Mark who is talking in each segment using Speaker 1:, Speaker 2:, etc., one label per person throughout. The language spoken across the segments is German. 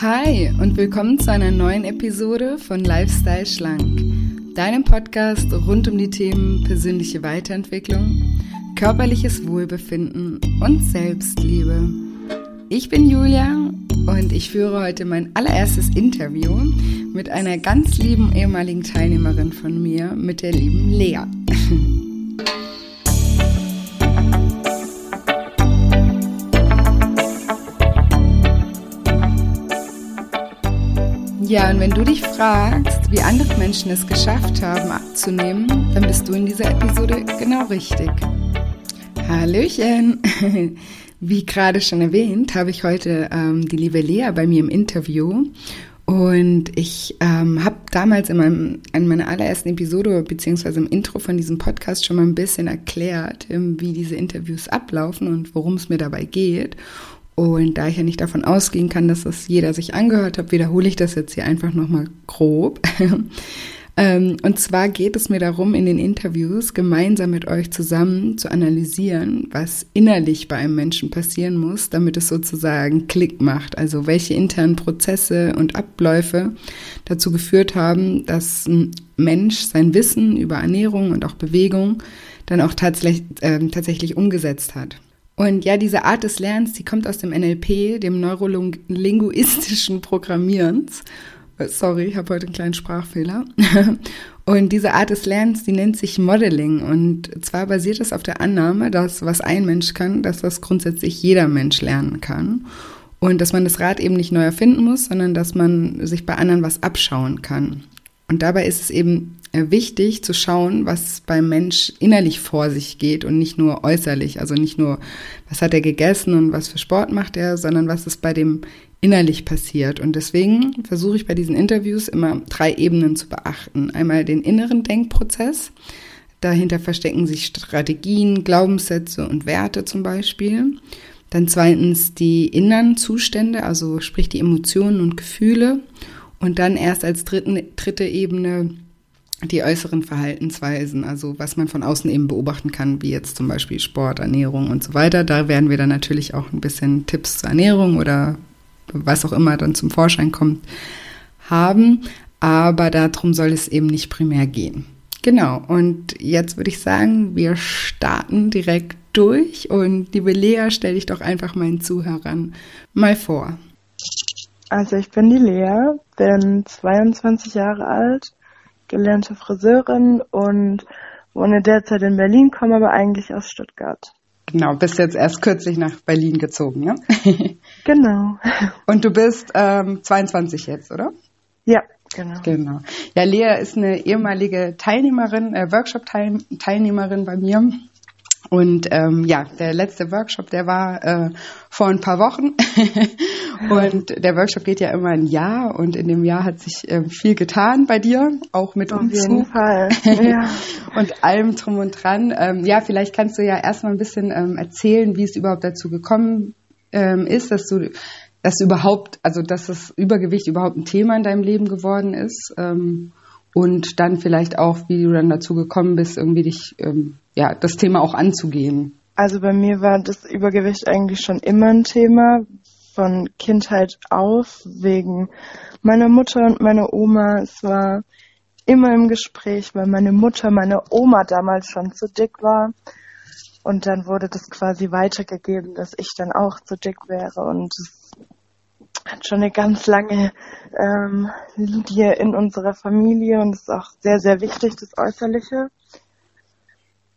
Speaker 1: Hi und willkommen zu einer neuen Episode von Lifestyle Schlank, deinem Podcast rund um die Themen persönliche Weiterentwicklung, körperliches Wohlbefinden und Selbstliebe. Ich bin Julia und ich führe heute mein allererstes Interview mit einer ganz lieben ehemaligen Teilnehmerin von mir, mit der lieben Lea. Ja, und wenn du dich fragst, wie andere Menschen es geschafft haben, abzunehmen, dann bist du in dieser Episode genau richtig. Hallöchen! Wie gerade schon erwähnt, habe ich heute ähm, die liebe Lea bei mir im Interview. Und ich ähm, habe damals in, meinem, in meiner allerersten Episode beziehungsweise im Intro von diesem Podcast schon mal ein bisschen erklärt, ähm, wie diese Interviews ablaufen und worum es mir dabei geht. Und da ich ja nicht davon ausgehen kann, dass das jeder sich angehört hat, wiederhole ich das jetzt hier einfach nochmal grob. Ähm, und zwar geht es mir darum, in den Interviews gemeinsam mit euch zusammen zu analysieren, was innerlich bei einem Menschen passieren muss, damit es sozusagen Klick macht. Also welche internen Prozesse und Abläufe dazu geführt haben, dass ein Mensch sein Wissen über Ernährung und auch Bewegung dann auch tatsächlich, äh, tatsächlich umgesetzt hat. Und ja, diese Art des Lernens, die kommt aus dem NLP, dem neurolinguistischen Programmierens. Äh, sorry, ich habe heute einen kleinen Sprachfehler. Und diese Art des Lernens, die nennt sich Modeling. Und zwar basiert es auf der Annahme, dass was ein Mensch kann, dass das grundsätzlich jeder Mensch lernen kann. Und dass man das Rad eben nicht neu erfinden muss, sondern dass man sich bei anderen was abschauen kann. Und dabei ist es eben wichtig zu schauen, was beim Mensch innerlich vor sich geht und nicht nur äußerlich. Also nicht nur, was hat er gegessen und was für Sport macht er, sondern was ist bei dem innerlich passiert. Und deswegen versuche ich bei diesen Interviews immer drei Ebenen zu beachten. Einmal den inneren Denkprozess. Dahinter verstecken sich Strategien, Glaubenssätze und Werte zum Beispiel. Dann zweitens die inneren Zustände, also sprich die Emotionen und Gefühle. Und dann erst als dritten, dritte Ebene die äußeren Verhaltensweisen, also was man von außen eben beobachten kann, wie jetzt zum Beispiel Sport, Ernährung und so weiter. Da werden wir dann natürlich auch ein bisschen Tipps zur Ernährung oder was auch immer dann zum Vorschein kommt, haben. Aber darum soll es eben nicht primär gehen. Genau, und jetzt würde ich sagen, wir starten direkt durch und liebe Lea, stell dich doch einfach meinen Zuhörern mal vor.
Speaker 2: Also ich bin die Lea, bin 22 Jahre alt, gelernte Friseurin und wohne derzeit in Berlin, komme aber eigentlich aus Stuttgart.
Speaker 1: Genau, bist jetzt erst kürzlich nach Berlin gezogen, ne?
Speaker 2: genau.
Speaker 1: Und du bist ähm, 22 jetzt, oder?
Speaker 2: Ja, genau.
Speaker 1: Genau. Ja, Lea ist eine ehemalige Teilnehmerin, äh, Workshop-Teilnehmerin bei mir. Und ähm, ja, der letzte Workshop, der war äh, vor ein paar Wochen. und der Workshop geht ja immer ein Jahr und in dem Jahr hat sich äh, viel getan bei dir, auch mit
Speaker 2: Auf
Speaker 1: Umzug.
Speaker 2: jeden Fall. Ja.
Speaker 1: und allem drum und dran. Ähm, ja, vielleicht kannst du ja erstmal ein bisschen ähm, erzählen, wie es überhaupt dazu gekommen ähm, ist, dass du dass überhaupt, also dass das Übergewicht überhaupt ein Thema in deinem Leben geworden ist. Ähm, und dann vielleicht auch, wie du dann dazu gekommen bist, irgendwie dich, ähm, ja, das Thema auch anzugehen.
Speaker 2: Also bei mir war das Übergewicht eigentlich schon immer ein Thema, von Kindheit auf, wegen meiner Mutter und meiner Oma. Es war immer im Gespräch, weil meine Mutter, meine Oma damals schon zu dick war. Und dann wurde das quasi weitergegeben, dass ich dann auch zu dick wäre. Und es hat schon eine ganz lange ähm, Linie in unserer Familie und ist auch sehr, sehr wichtig, das Äußerliche.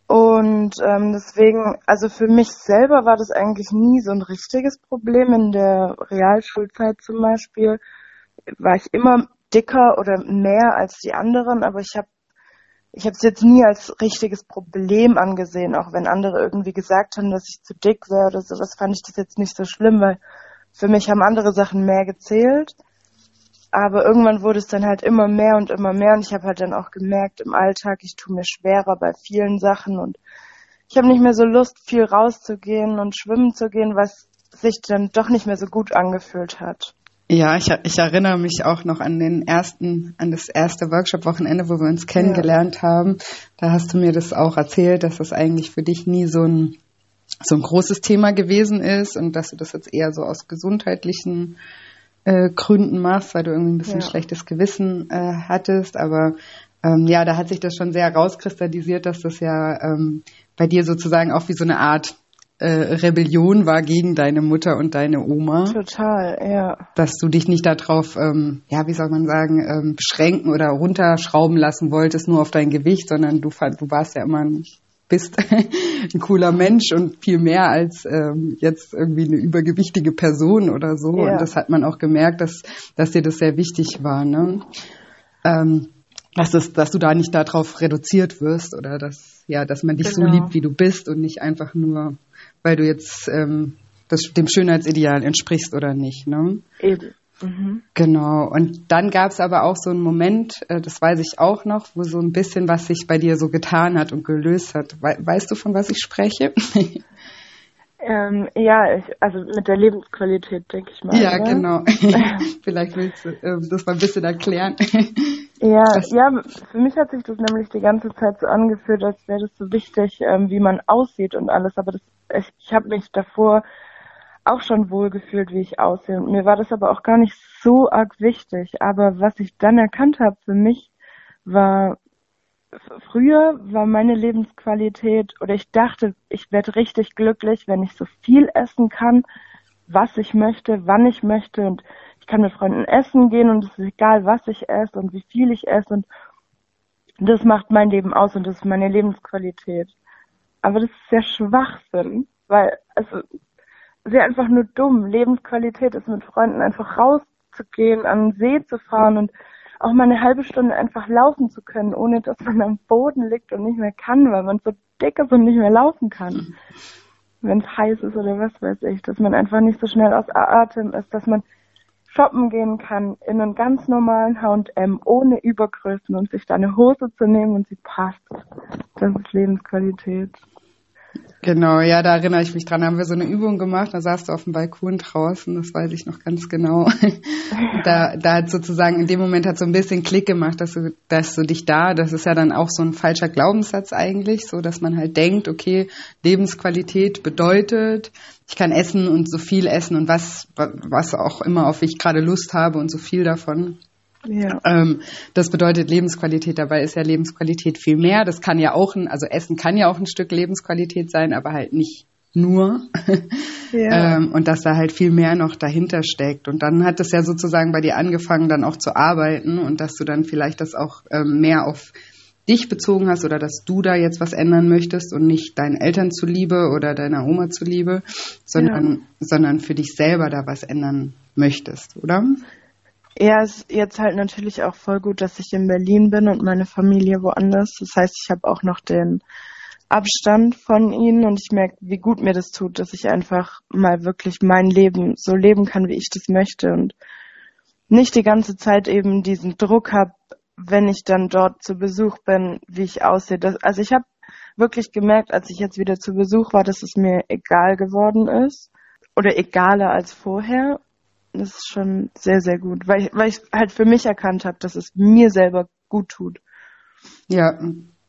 Speaker 2: Und ähm, deswegen, also für mich selber war das eigentlich nie so ein richtiges Problem. In der Realschulzeit zum Beispiel war ich immer dicker oder mehr als die anderen, aber ich habe ich habe es jetzt nie als richtiges Problem angesehen, auch wenn andere irgendwie gesagt haben, dass ich zu dick wäre oder sowas, fand ich das jetzt nicht so schlimm, weil für mich haben andere Sachen mehr gezählt. Aber irgendwann wurde es dann halt immer mehr und immer mehr und ich habe halt dann auch gemerkt im Alltag, ich tue mir schwerer bei vielen Sachen und ich habe nicht mehr so Lust, viel rauszugehen und schwimmen zu gehen, was sich dann doch nicht mehr so gut angefühlt hat.
Speaker 1: Ja, ich, ich erinnere mich auch noch an den ersten, an das erste Workshop-Wochenende, wo wir uns kennengelernt ja. haben. Da hast du mir das auch erzählt, dass das eigentlich für dich nie so ein so ein großes Thema gewesen ist und dass du das jetzt eher so aus gesundheitlichen äh, Gründen machst, weil du irgendwie ein bisschen ja. schlechtes Gewissen äh, hattest. Aber ähm, ja, da hat sich das schon sehr rauskristallisiert, dass das ja ähm, bei dir sozusagen auch wie so eine Art äh, Rebellion war gegen deine Mutter und deine Oma.
Speaker 2: Total, ja.
Speaker 1: Dass du dich nicht darauf, ähm, ja, wie soll man sagen, ähm, beschränken oder runterschrauben lassen wolltest, nur auf dein Gewicht, sondern du, du warst ja immer ein, bist ein cooler Mensch und viel mehr als ähm, jetzt irgendwie eine übergewichtige Person oder so. Ja. Und das hat man auch gemerkt, dass, dass dir das sehr wichtig war, ne? Ähm, dass, es, dass du da nicht darauf reduziert wirst oder dass, ja, dass man dich genau. so liebt, wie du bist und nicht einfach nur weil du jetzt ähm, das, dem Schönheitsideal entsprichst oder nicht. Ne?
Speaker 2: Eben. Mhm.
Speaker 1: Genau. Und dann gab es aber auch so einen Moment, äh, das weiß ich auch noch, wo so ein bisschen was sich bei dir so getan hat und gelöst hat. We weißt du, von was ich spreche?
Speaker 2: Ähm, ja, ich, also mit der Lebensqualität, denke ich mal.
Speaker 1: Ja, oder? genau. Vielleicht willst du äh, das mal ein bisschen erklären.
Speaker 2: ja, ja, für mich hat sich das nämlich die ganze Zeit so angefühlt, als wäre das so wichtig, ähm, wie man aussieht und alles. Aber das, ich, ich habe mich davor auch schon wohl gefühlt, wie ich aussehe. Mir war das aber auch gar nicht so arg wichtig. Aber was ich dann erkannt habe für mich, war früher war meine Lebensqualität oder ich dachte, ich werde richtig glücklich, wenn ich so viel essen kann, was ich möchte, wann ich möchte und ich kann mit Freunden essen gehen und es ist egal, was ich esse und wie viel ich esse und das macht mein Leben aus und das ist meine Lebensqualität. Aber das ist sehr Schwachsinn, weil also sehr einfach nur dumm. Lebensqualität ist mit Freunden einfach rauszugehen, an den See zu fahren und auch mal eine halbe Stunde einfach laufen zu können, ohne dass man am Boden liegt und nicht mehr kann, weil man so dick ist und nicht mehr laufen kann. Wenn es heiß ist oder was weiß ich, dass man einfach nicht so schnell aus Atem ist, dass man shoppen gehen kann in einem ganz normalen H&M ohne Übergrößen und sich da eine Hose zu nehmen und sie passt. Das ist Lebensqualität.
Speaker 1: Genau, ja, da erinnere ich mich dran. Da haben wir so eine Übung gemacht, da saß du auf dem Balkon draußen, das weiß ich noch ganz genau. da, da hat sozusagen in dem Moment hat so ein bisschen Klick gemacht, dass du, dass du dich da, das ist ja dann auch so ein falscher Glaubenssatz eigentlich, so dass man halt denkt, okay, Lebensqualität bedeutet, ich kann essen und so viel essen und was, was auch immer, auf ich gerade Lust habe und so viel davon. Ja. Ähm, das bedeutet Lebensqualität. Dabei ist ja Lebensqualität viel mehr. Das kann ja auch ein, also Essen kann ja auch ein Stück Lebensqualität sein, aber halt nicht nur. Ja. ähm, und dass da halt viel mehr noch dahinter steckt. Und dann hat es ja sozusagen bei dir angefangen, dann auch zu arbeiten und dass du dann vielleicht das auch ähm, mehr auf dich bezogen hast oder dass du da jetzt was ändern möchtest und nicht deinen Eltern zuliebe oder deiner Oma zuliebe, sondern, ja. sondern für dich selber da was ändern möchtest, oder?
Speaker 2: Ja, ist jetzt halt natürlich auch voll gut, dass ich in Berlin bin und meine Familie woanders. Das heißt, ich habe auch noch den Abstand von ihnen und ich merke, wie gut mir das tut, dass ich einfach mal wirklich mein Leben so leben kann, wie ich das möchte und nicht die ganze Zeit eben diesen Druck habe, wenn ich dann dort zu Besuch bin, wie ich aussehe. Das, also ich habe wirklich gemerkt, als ich jetzt wieder zu Besuch war, dass es mir egal geworden ist oder egaler als vorher das ist schon sehr, sehr gut, weil ich, weil ich halt für mich erkannt habe, dass es mir selber gut tut.
Speaker 1: Ja,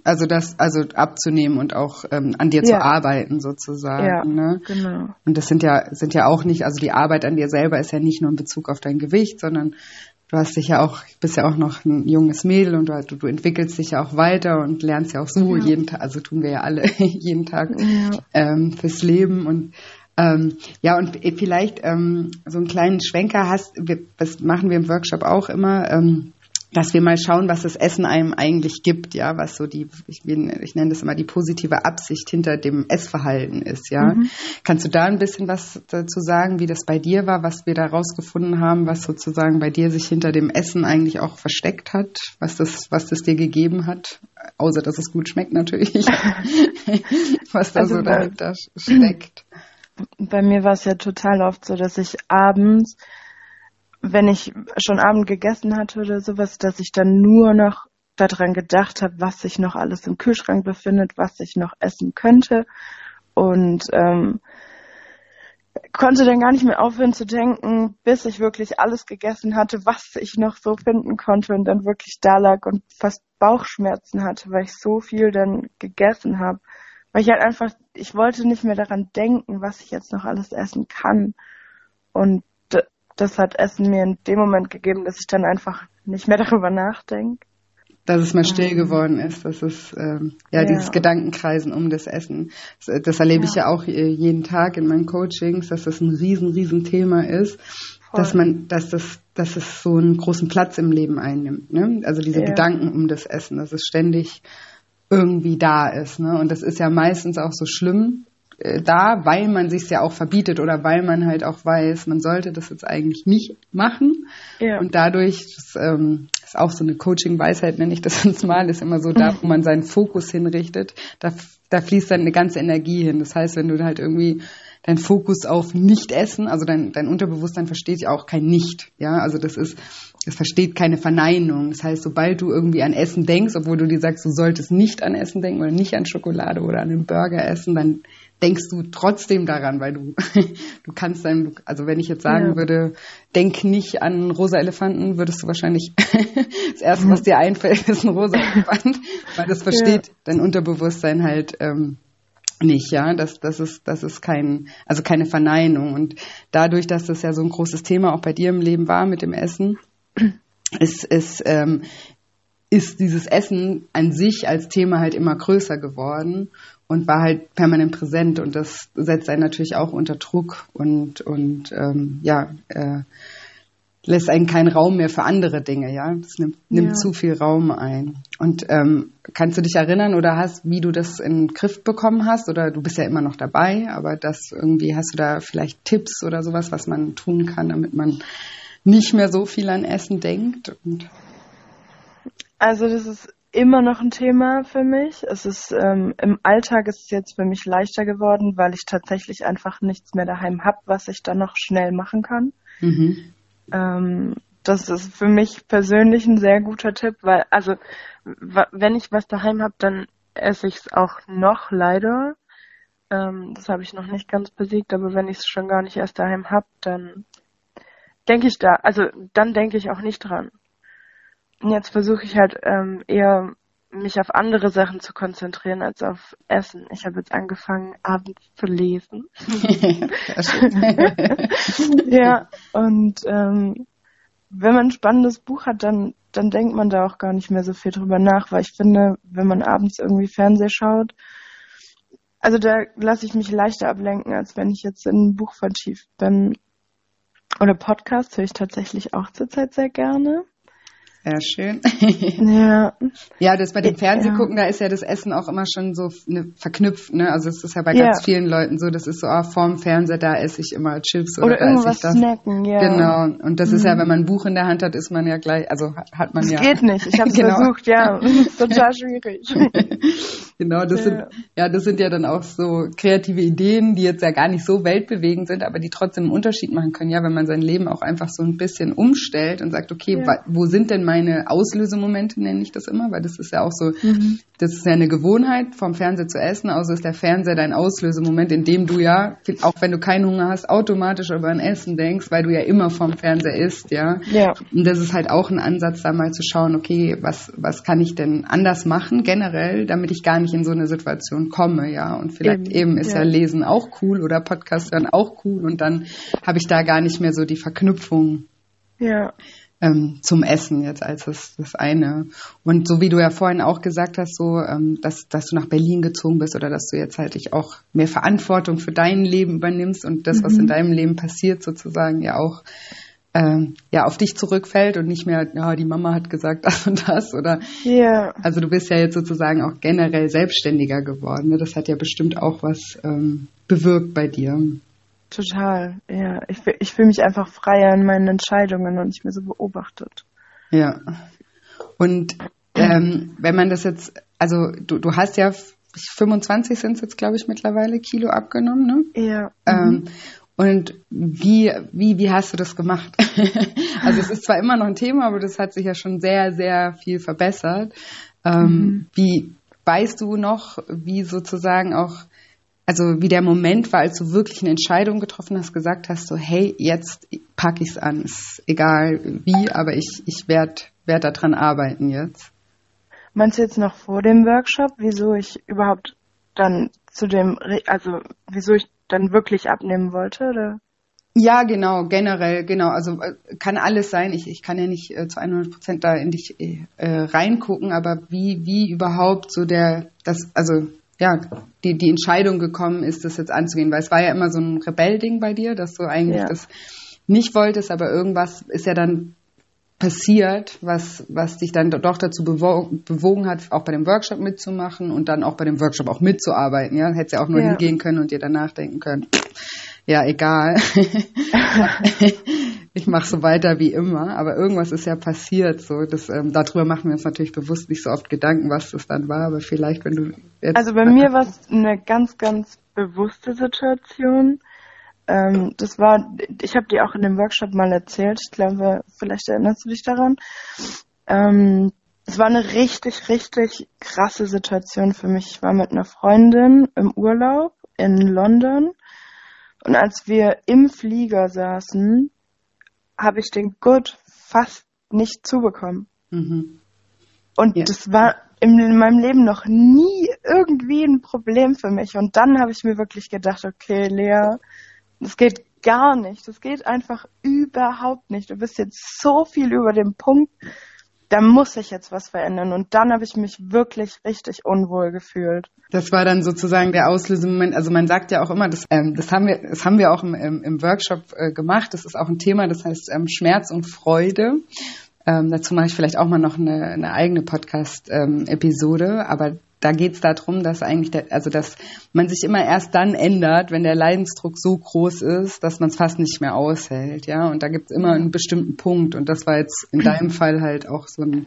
Speaker 1: also das, also abzunehmen und auch ähm, an dir ja. zu arbeiten sozusagen. Ja, ne? genau. Und das sind ja, sind ja auch nicht, also die Arbeit an dir selber ist ja nicht nur in Bezug auf dein Gewicht, sondern du hast dich ja auch, bist ja auch noch ein junges Mädel und du, du entwickelst dich ja auch weiter und lernst ja auch so ja. jeden Tag, also tun wir ja alle jeden Tag ähm, fürs Leben und ähm, ja, und vielleicht ähm, so einen kleinen Schwenker hast, wir, das machen wir im Workshop auch immer, ähm, dass wir mal schauen, was das Essen einem eigentlich gibt, ja, was so die, ich, ich nenne das immer die positive Absicht hinter dem Essverhalten ist, ja. Mhm. Kannst du da ein bisschen was dazu sagen, wie das bei dir war, was wir da rausgefunden haben, was sozusagen bei dir sich hinter dem Essen eigentlich auch versteckt hat, was das, was das dir gegeben hat, außer dass es gut schmeckt natürlich, was da also so dahinter steckt
Speaker 2: bei mir war es ja total oft so, dass ich abends, wenn ich schon Abend gegessen hatte oder sowas, dass ich dann nur noch daran gedacht habe, was sich noch alles im Kühlschrank befindet, was ich noch essen könnte und ähm, konnte dann gar nicht mehr aufhören zu denken, bis ich wirklich alles gegessen hatte, was ich noch so finden konnte und dann wirklich da lag und fast Bauchschmerzen hatte, weil ich so viel dann gegessen habe. Weil ich halt einfach, ich wollte nicht mehr daran denken, was ich jetzt noch alles essen kann. Und das hat Essen mir in dem Moment gegeben, dass ich dann einfach nicht mehr darüber nachdenke.
Speaker 1: Dass es mal still geworden ist, dass es ähm, ja, ja, dieses Gedankenkreisen um das Essen. Das, das erlebe ja. ich ja auch äh, jeden Tag in meinen Coachings, dass das ein riesen, riesen Thema ist, Voll. dass man, dass das, dass es so einen großen Platz im Leben einnimmt. Ne? Also diese ja. Gedanken um das Essen, dass es ständig irgendwie da ist. Ne? Und das ist ja meistens auch so schlimm, äh, da, weil man sich ja auch verbietet oder weil man halt auch weiß, man sollte das jetzt eigentlich nicht machen. Ja. Und dadurch, das ähm, ist auch so eine Coaching-Weisheit, nenne ich das jetzt mal, ist immer so da, wo man seinen Fokus hinrichtet, da, da fließt dann eine ganze Energie hin. Das heißt, wenn du halt irgendwie dein Fokus auf Nicht-Essen, also dein, dein Unterbewusstsein versteht ja auch kein Nicht. Ja, also das ist, es versteht keine Verneinung. Das heißt, sobald du irgendwie an Essen denkst, obwohl du dir sagst, du solltest nicht an Essen denken oder nicht an Schokolade oder an einen Burger essen, dann denkst du trotzdem daran, weil du, du kannst dann, also wenn ich jetzt sagen ja. würde, denk nicht an rosa Elefanten, würdest du wahrscheinlich das erste, was dir einfällt, ist ein rosa Elefant, weil das versteht ja. dein Unterbewusstsein halt ähm, nicht, ja, das, das ist, das ist kein, also keine Verneinung. Und dadurch, dass das ja so ein großes Thema auch bei dir im Leben war mit dem Essen, ist, ist, ähm, ist dieses Essen an sich als Thema halt immer größer geworden und war halt permanent präsent. Und das setzt einen natürlich auch unter Druck und und ähm, ja äh, lässt einen keinen Raum mehr für andere Dinge, ja. Das nimmt, nimmt ja. zu viel Raum ein. Und ähm, kannst du dich erinnern oder hast, wie du das in den Griff bekommen hast? Oder du bist ja immer noch dabei, aber das irgendwie hast du da vielleicht Tipps oder sowas, was man tun kann, damit man nicht mehr so viel an Essen denkt? Und
Speaker 2: also das ist immer noch ein Thema für mich. Es ist ähm, im Alltag ist es jetzt für mich leichter geworden, weil ich tatsächlich einfach nichts mehr daheim habe, was ich dann noch schnell machen kann. Mhm. Ähm, das ist für mich persönlich ein sehr guter Tipp, weil also wenn ich was daheim habe, dann esse ich es auch noch leider. Ähm, das habe ich noch nicht ganz besiegt, aber wenn ich es schon gar nicht erst daheim habe, dann denke ich da, also dann denke ich auch nicht dran. Jetzt versuche ich halt ähm, eher mich auf andere Sachen zu konzentrieren als auf Essen. Ich habe jetzt angefangen, abends zu lesen. ja, und ähm, wenn man ein spannendes Buch hat, dann, dann denkt man da auch gar nicht mehr so viel drüber nach, weil ich finde, wenn man abends irgendwie Fernseh schaut, also da lasse ich mich leichter ablenken, als wenn ich jetzt in ein Buch vertieft bin. Oder Podcasts höre ich tatsächlich auch zurzeit sehr gerne.
Speaker 1: Sehr schön. ja. Ja, das bei dem Fernsehgucken, ja. da ist ja das Essen auch immer schon so ne, verknüpft, ne? Also es ist ja bei ja. ganz vielen Leuten so, das ist so, ah, vorm Fernseher, da esse ich immer Chips oder, oder da irgendwas esse ich das. snacken, ja. Genau. Und das mhm. ist ja, mhm. wenn man ein Buch in der Hand hat, ist man ja gleich, also hat man das ja.
Speaker 2: geht nicht. Ich habe genau. versucht, ja. Total schwierig.
Speaker 1: genau, das ja. sind, ja, das sind ja dann auch so kreative Ideen, die jetzt ja gar nicht so weltbewegend sind, aber die trotzdem einen Unterschied machen können, ja, wenn man sein Leben auch einfach so ein bisschen umstellt und sagt, okay, wo sind denn meine Auslösemomente, nenne ich das immer, weil das ist ja auch so, mhm. das ist ja eine Gewohnheit, vom Fernseher zu essen, also ist der Fernseher dein Auslösemoment, in dem du ja, auch wenn du keinen Hunger hast, automatisch über ein Essen denkst, weil du ja immer vom Fernseher isst, ja. ja. Und das ist halt auch ein Ansatz, da mal zu schauen, okay, was, was kann ich denn anders machen, generell, damit ich gar nicht in so eine Situation komme, ja. Und vielleicht eben, eben ist ja. ja Lesen auch cool oder Podcast hören auch cool und dann habe ich da gar nicht mehr so die Verknüpfung. Ja ähm, zum Essen jetzt als das, das eine. Und so wie du ja vorhin auch gesagt hast, so, ähm, dass, dass du nach Berlin gezogen bist oder dass du jetzt halt dich auch mehr Verantwortung für dein Leben übernimmst und das, mhm. was in mhm. deinem Leben passiert, sozusagen ja auch ähm, ja auf dich zurückfällt und nicht mehr, ja, die Mama hat gesagt das und das oder yeah. also du bist ja jetzt sozusagen auch generell selbstständiger geworden. Ne? Das hat ja bestimmt auch was ähm, bewirkt bei dir.
Speaker 2: Total, ja. Ich, ich fühle mich einfach freier in meinen Entscheidungen und nicht mehr so beobachtet.
Speaker 1: Ja. Und ähm, wenn man das jetzt, also du, du hast ja 25 sind es jetzt, glaube ich, mittlerweile Kilo abgenommen, ne? Ja. Ähm, mhm. und wie, wie, wie hast du das gemacht? also es ist zwar immer noch ein Thema, aber das hat sich ja schon sehr, sehr viel verbessert. Ähm, mhm. Wie weißt du noch, wie sozusagen auch also wie der Moment war, als du wirklich eine Entscheidung getroffen hast, gesagt hast, so hey, jetzt packe ich es an, ist egal wie, aber ich, ich werde werd daran arbeiten jetzt.
Speaker 2: Meinst du jetzt noch vor dem Workshop, wieso ich überhaupt dann zu dem, also wieso ich dann wirklich abnehmen wollte, oder?
Speaker 1: Ja, genau, generell, genau. Also äh, kann alles sein. Ich, ich kann ja nicht äh, zu 100 Prozent da in dich äh, reingucken, aber wie, wie überhaupt so der, das, also ja, die, die Entscheidung gekommen ist, das jetzt anzugehen, weil es war ja immer so ein Rebellding bei dir, dass du eigentlich ja. das nicht wolltest, aber irgendwas ist ja dann passiert, was, was dich dann doch dazu bewogen hat, auch bei dem Workshop mitzumachen und dann auch bei dem Workshop auch mitzuarbeiten. Ja, hättest ja auch nur ja. hingehen können und dir danach denken können, ja, egal. ich mache so weiter wie immer, aber irgendwas ist ja passiert. So, das, ähm, darüber machen wir uns natürlich bewusst nicht so oft Gedanken, was das dann war, aber vielleicht, wenn du
Speaker 2: jetzt. Also bei mir war es eine ganz, ganz bewusste Situation. Ähm, das war, ich habe dir auch in dem Workshop mal erzählt, ich glaube, vielleicht erinnerst du dich daran. Ähm, es war eine richtig, richtig krasse Situation für mich. Ich war mit einer Freundin im Urlaub in London und als wir im Flieger saßen, habe ich den Gurt fast nicht zubekommen. Mhm. Und ja. das war in, in meinem Leben noch nie irgendwie ein Problem für mich. Und dann habe ich mir wirklich gedacht, okay, Lea, das geht gar nicht. Das geht einfach überhaupt nicht. Du bist jetzt so viel über dem Punkt, da muss sich jetzt was verändern. Und dann habe ich mich wirklich richtig unwohl gefühlt.
Speaker 1: Das war dann sozusagen der Auslösemoment. Also man sagt ja auch immer, das, ähm, das haben wir, das haben wir auch im, im, im Workshop äh, gemacht. Das ist auch ein Thema, das heißt ähm, Schmerz und Freude. Ähm, dazu mache ich vielleicht auch mal noch eine, eine eigene Podcast-Episode. Ähm, Aber da geht es darum, dass eigentlich, der, also dass man sich immer erst dann ändert, wenn der Leidensdruck so groß ist, dass man es fast nicht mehr aushält, ja. Und da gibt es immer einen bestimmten Punkt. Und das war jetzt in deinem Fall halt auch so ein,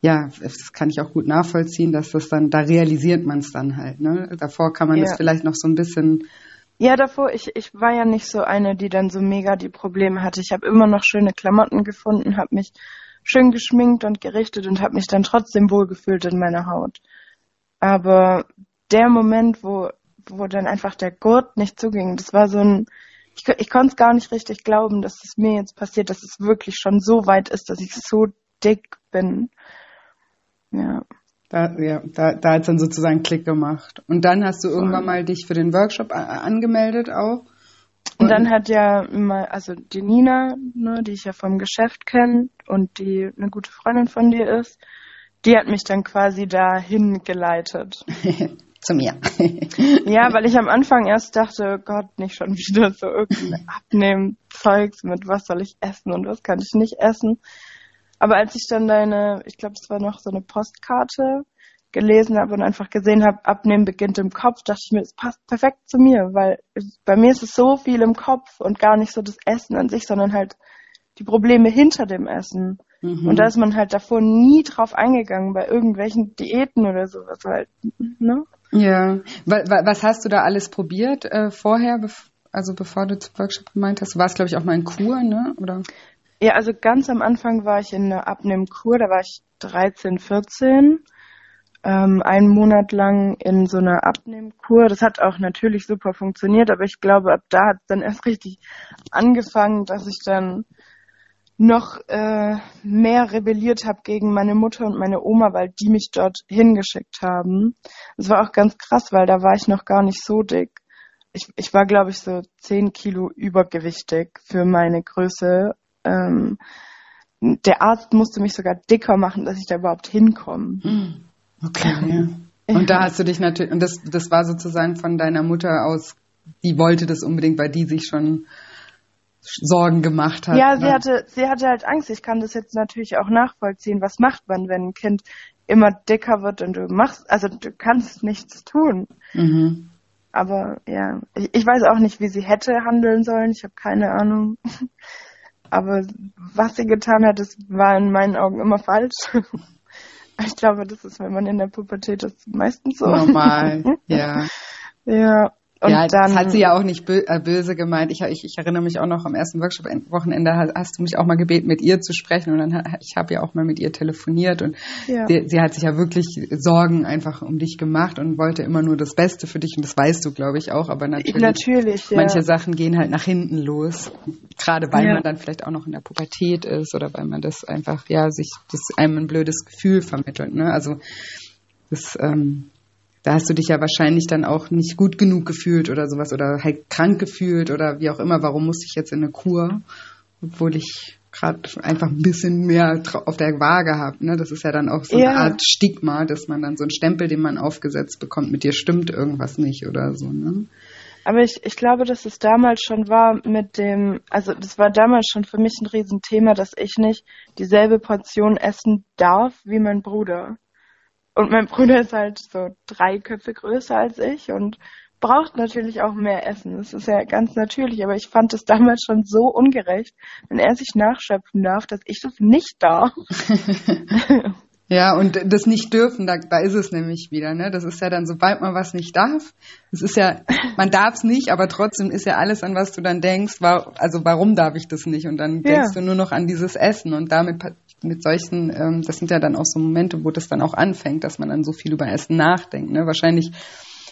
Speaker 1: ja, das kann ich auch gut nachvollziehen, dass das dann, da realisiert man es dann halt. Ne? Davor kann man ja. das vielleicht noch so ein bisschen.
Speaker 2: Ja, davor, ich, ich war ja nicht so eine, die dann so mega die Probleme hatte. Ich habe immer noch schöne Klamotten gefunden, habe mich schön geschminkt und gerichtet und habe mich dann trotzdem wohlgefühlt in meiner Haut. Aber der Moment, wo, wo dann einfach der Gurt nicht zuging, das war so ein, ich, ich konnte es gar nicht richtig glauben, dass es mir jetzt passiert, dass es wirklich schon so weit ist, dass ich so dick bin. Ja.
Speaker 1: Da, ja, da, da hat es dann sozusagen Klick gemacht. Und dann hast du irgendwann mal dich für den Workshop angemeldet auch?
Speaker 2: Und, dann hat ja mal, also die Nina, ne, die ich ja vom Geschäft kenne und die eine gute Freundin von dir ist, die hat mich dann quasi dahin geleitet.
Speaker 1: Zu mir.
Speaker 2: ja, weil ich am Anfang erst dachte, Gott, nicht schon wieder so irgendein Abnehmen-Zeugs mit was soll ich essen und was kann ich nicht essen. Aber als ich dann deine, ich glaube, es war noch so eine Postkarte gelesen habe und einfach gesehen habe, Abnehmen beginnt im Kopf, dachte ich mir, es passt perfekt zu mir, weil bei mir ist es so viel im Kopf und gar nicht so das Essen an sich, sondern halt die Probleme hinter dem Essen. Mhm. Und da ist man halt davor nie drauf eingegangen bei irgendwelchen Diäten oder sowas halt, ne?
Speaker 1: Ja. Was hast du da alles probiert äh, vorher, also bevor du zum Workshop gemeint hast? Du warst, glaube ich, auch mal in Kur, ne? Oder?
Speaker 2: Ja, also ganz am Anfang war ich in einer Abnehmkur, da war ich 13, 14. Ähm, einen Monat lang in so einer Abnehmkur. Das hat auch natürlich super funktioniert, aber ich glaube, ab da hat es dann erst richtig angefangen, dass ich dann noch äh, mehr rebelliert habe gegen meine Mutter und meine Oma, weil die mich dort hingeschickt haben. Das war auch ganz krass, weil da war ich noch gar nicht so dick. Ich, ich war, glaube ich, so zehn Kilo übergewichtig für meine Größe. Ähm, der Arzt musste mich sogar dicker machen, dass ich da überhaupt hinkomme.
Speaker 1: Hm. Okay, ja. Und da hast du dich natürlich, und das, das war sozusagen von deiner Mutter aus, die wollte das unbedingt, weil die sich schon Sorgen gemacht hat.
Speaker 2: Ja, sie ne? hatte, sie hatte halt Angst. Ich kann das jetzt natürlich auch nachvollziehen. Was macht man, wenn ein Kind immer dicker wird und du machst, also du kannst nichts tun. Mhm. Aber ja, ich, ich weiß auch nicht, wie sie hätte handeln sollen. Ich habe keine Ahnung. Aber was sie getan hat, das war in meinen Augen immer falsch. Ich glaube, das ist, wenn man in der Pubertät ist, meistens so.
Speaker 1: Normal, ja.
Speaker 2: Ja,
Speaker 1: und ja, dann, das hat sie ja auch nicht äh, böse gemeint. Ich, ich, ich erinnere mich auch noch am ersten Workshop-Wochenende hast du mich auch mal gebeten, mit ihr zu sprechen. Und dann ich habe ja auch mal mit ihr telefoniert und ja. sie, sie, hat sich ja wirklich Sorgen einfach um dich gemacht und wollte immer nur das Beste für dich. Und das weißt du, glaube ich, auch. Aber natürlich,
Speaker 2: natürlich
Speaker 1: ja. manche Sachen gehen halt nach hinten los. Gerade weil ja. man dann vielleicht auch noch in der Pubertät ist oder weil man das einfach, ja, sich das einem ein blödes Gefühl vermittelt. Ne? Also das ähm, da hast du dich ja wahrscheinlich dann auch nicht gut genug gefühlt oder sowas oder halt krank gefühlt oder wie auch immer. Warum musste ich jetzt in eine Kur, obwohl ich gerade einfach ein bisschen mehr auf der Waage habe. Ne? Das ist ja dann auch so ja. eine Art Stigma, dass man dann so einen Stempel, den man aufgesetzt bekommt, mit dir stimmt irgendwas nicht oder so. Ne?
Speaker 2: Aber ich, ich glaube, dass es damals schon war mit dem, also das war damals schon für mich ein Riesenthema, dass ich nicht dieselbe Portion essen darf wie mein Bruder. Und mein Bruder ist halt so drei Köpfe größer als ich und braucht natürlich auch mehr Essen. Das ist ja ganz natürlich, aber ich fand es damals schon so ungerecht, wenn er sich nachschöpfen darf, dass ich das nicht darf.
Speaker 1: ja, und das nicht dürfen, da, da ist es nämlich wieder, ne? Das ist ja dann, sobald man was nicht darf, es ist ja, man darf es nicht, aber trotzdem ist ja alles, an was du dann denkst, war, also warum darf ich das nicht? Und dann denkst ja. du nur noch an dieses Essen und damit mit solchen, ähm, das sind ja dann auch so Momente, wo das dann auch anfängt, dass man dann so viel über Essen nachdenkt. Ne? Wahrscheinlich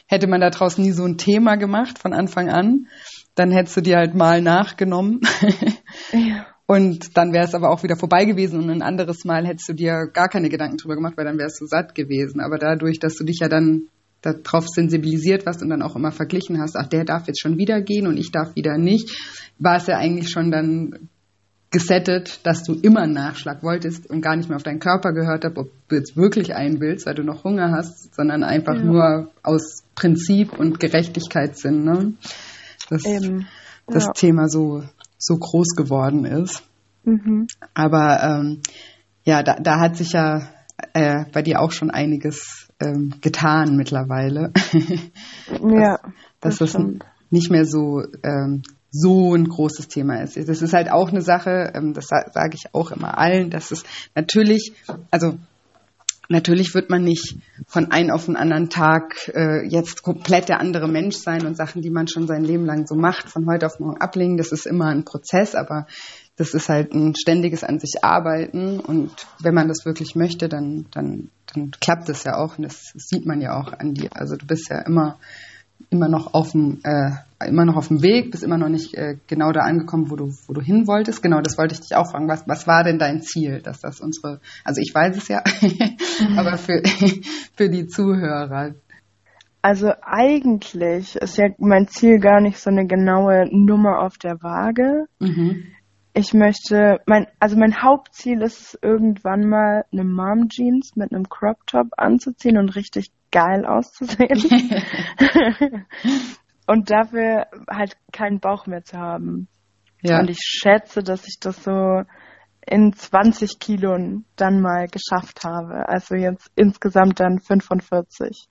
Speaker 1: hätte man da draußen nie so ein Thema gemacht von Anfang an, dann hättest du dir halt mal nachgenommen. ja. Und dann wäre es aber auch wieder vorbei gewesen und ein anderes Mal hättest du dir gar keine Gedanken drüber gemacht, weil dann wärst du satt gewesen. Aber dadurch, dass du dich ja dann darauf sensibilisiert warst und dann auch immer verglichen hast, ach, der darf jetzt schon wieder gehen und ich darf wieder nicht, war es ja eigentlich schon dann gesettet, dass du immer einen Nachschlag wolltest und gar nicht mehr auf deinen Körper gehört hast, ob du jetzt wirklich einen willst, weil du noch Hunger hast, sondern einfach ja. nur aus Prinzip und Gerechtigkeitssinn, ne? dass Eben. das ja. Thema so, so groß geworden ist. Mhm. Aber ähm, ja, da, da hat sich ja äh, bei dir auch schon einiges ähm, getan mittlerweile. ja. dass das, das nicht mehr so ähm, so ein großes Thema ist. Das ist halt auch eine Sache, ähm, das sage ich auch immer allen, dass es natürlich, also natürlich wird man nicht von einem auf den anderen Tag äh, jetzt komplett der andere Mensch sein und Sachen, die man schon sein Leben lang so macht, von heute auf morgen ablegen. Das ist immer ein Prozess, aber das ist halt ein ständiges an sich arbeiten und wenn man das wirklich möchte, dann, dann, dann klappt es ja auch und das sieht man ja auch an dir. Also du bist ja immer immer noch auf dem äh, immer noch auf dem Weg, bist immer noch nicht äh, genau da angekommen, wo du wo du hin wolltest. Genau, das wollte ich dich auch fragen. Was was war denn dein Ziel, dass das unsere also ich weiß es ja, aber für für die Zuhörer.
Speaker 2: Also eigentlich ist ja mein Ziel gar nicht so eine genaue Nummer auf der Waage. Mhm. Ich möchte, mein, also mein Hauptziel ist es, irgendwann mal eine Mom Jeans mit einem Crop Top anzuziehen und richtig geil auszusehen. und dafür halt keinen Bauch mehr zu haben. Ja. Und ich schätze, dass ich das so in 20 Kilo dann mal geschafft habe. Also jetzt insgesamt dann 45.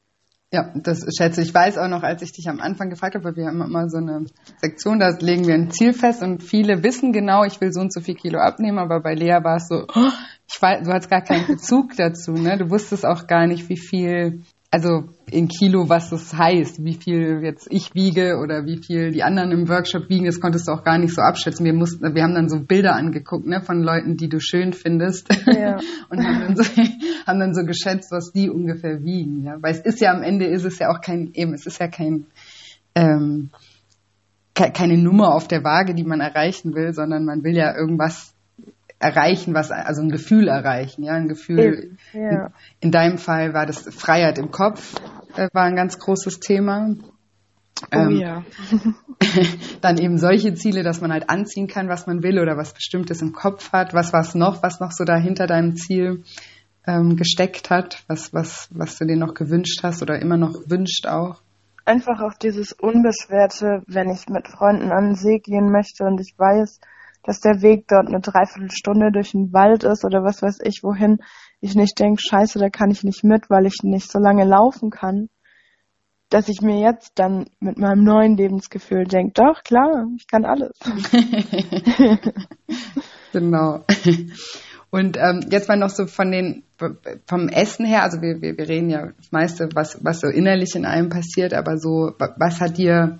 Speaker 1: Ja, das schätze ich. Ich weiß auch noch, als ich dich am Anfang gefragt habe, weil wir haben immer so eine Sektion, da legen wir ein Ziel fest und viele wissen genau, ich will so und so viel Kilo abnehmen, aber bei Lea war es so, oh, ich weiß, du hast gar keinen Bezug dazu, ne? Du wusstest auch gar nicht, wie viel also in Kilo, was das heißt, wie viel jetzt ich wiege oder wie viel die anderen im Workshop wiegen, das konntest du auch gar nicht so abschätzen. Wir mussten, wir haben dann so Bilder angeguckt, ne, von Leuten, die du schön findest ja. und haben dann, so, haben dann so geschätzt, was die ungefähr wiegen, ja. Weil es ist ja am Ende ist es ja auch kein, eben, es ist ja kein, ähm, keine Nummer auf der Waage, die man erreichen will, sondern man will ja irgendwas erreichen, was, also ein Gefühl erreichen, ja, ein Gefühl. Ja. In, in, deinem Fall war das Freiheit im Kopf, äh, war ein ganz großes Thema. Oh ähm, ja. dann eben solche Ziele, dass man halt anziehen kann, was man will oder was Bestimmtes im Kopf hat. Was war es noch, was noch so dahinter deinem Ziel ähm, gesteckt hat, was, was, was du dir noch gewünscht hast oder immer noch wünscht auch?
Speaker 2: Einfach auch dieses Unbeschwerte, wenn ich mit Freunden an den See gehen möchte und ich weiß, dass der Weg dort eine Dreiviertelstunde durch den Wald ist oder was weiß ich wohin, ich nicht denke, scheiße, da kann ich nicht mit, weil ich nicht so lange laufen kann, dass ich mir jetzt dann mit meinem neuen Lebensgefühl denke, doch, klar, ich kann alles.
Speaker 1: genau. Und ähm, jetzt mal noch so von den vom Essen her, also wir, wir, wir reden ja das meiste, was, was so innerlich in einem passiert, aber so, was hat dir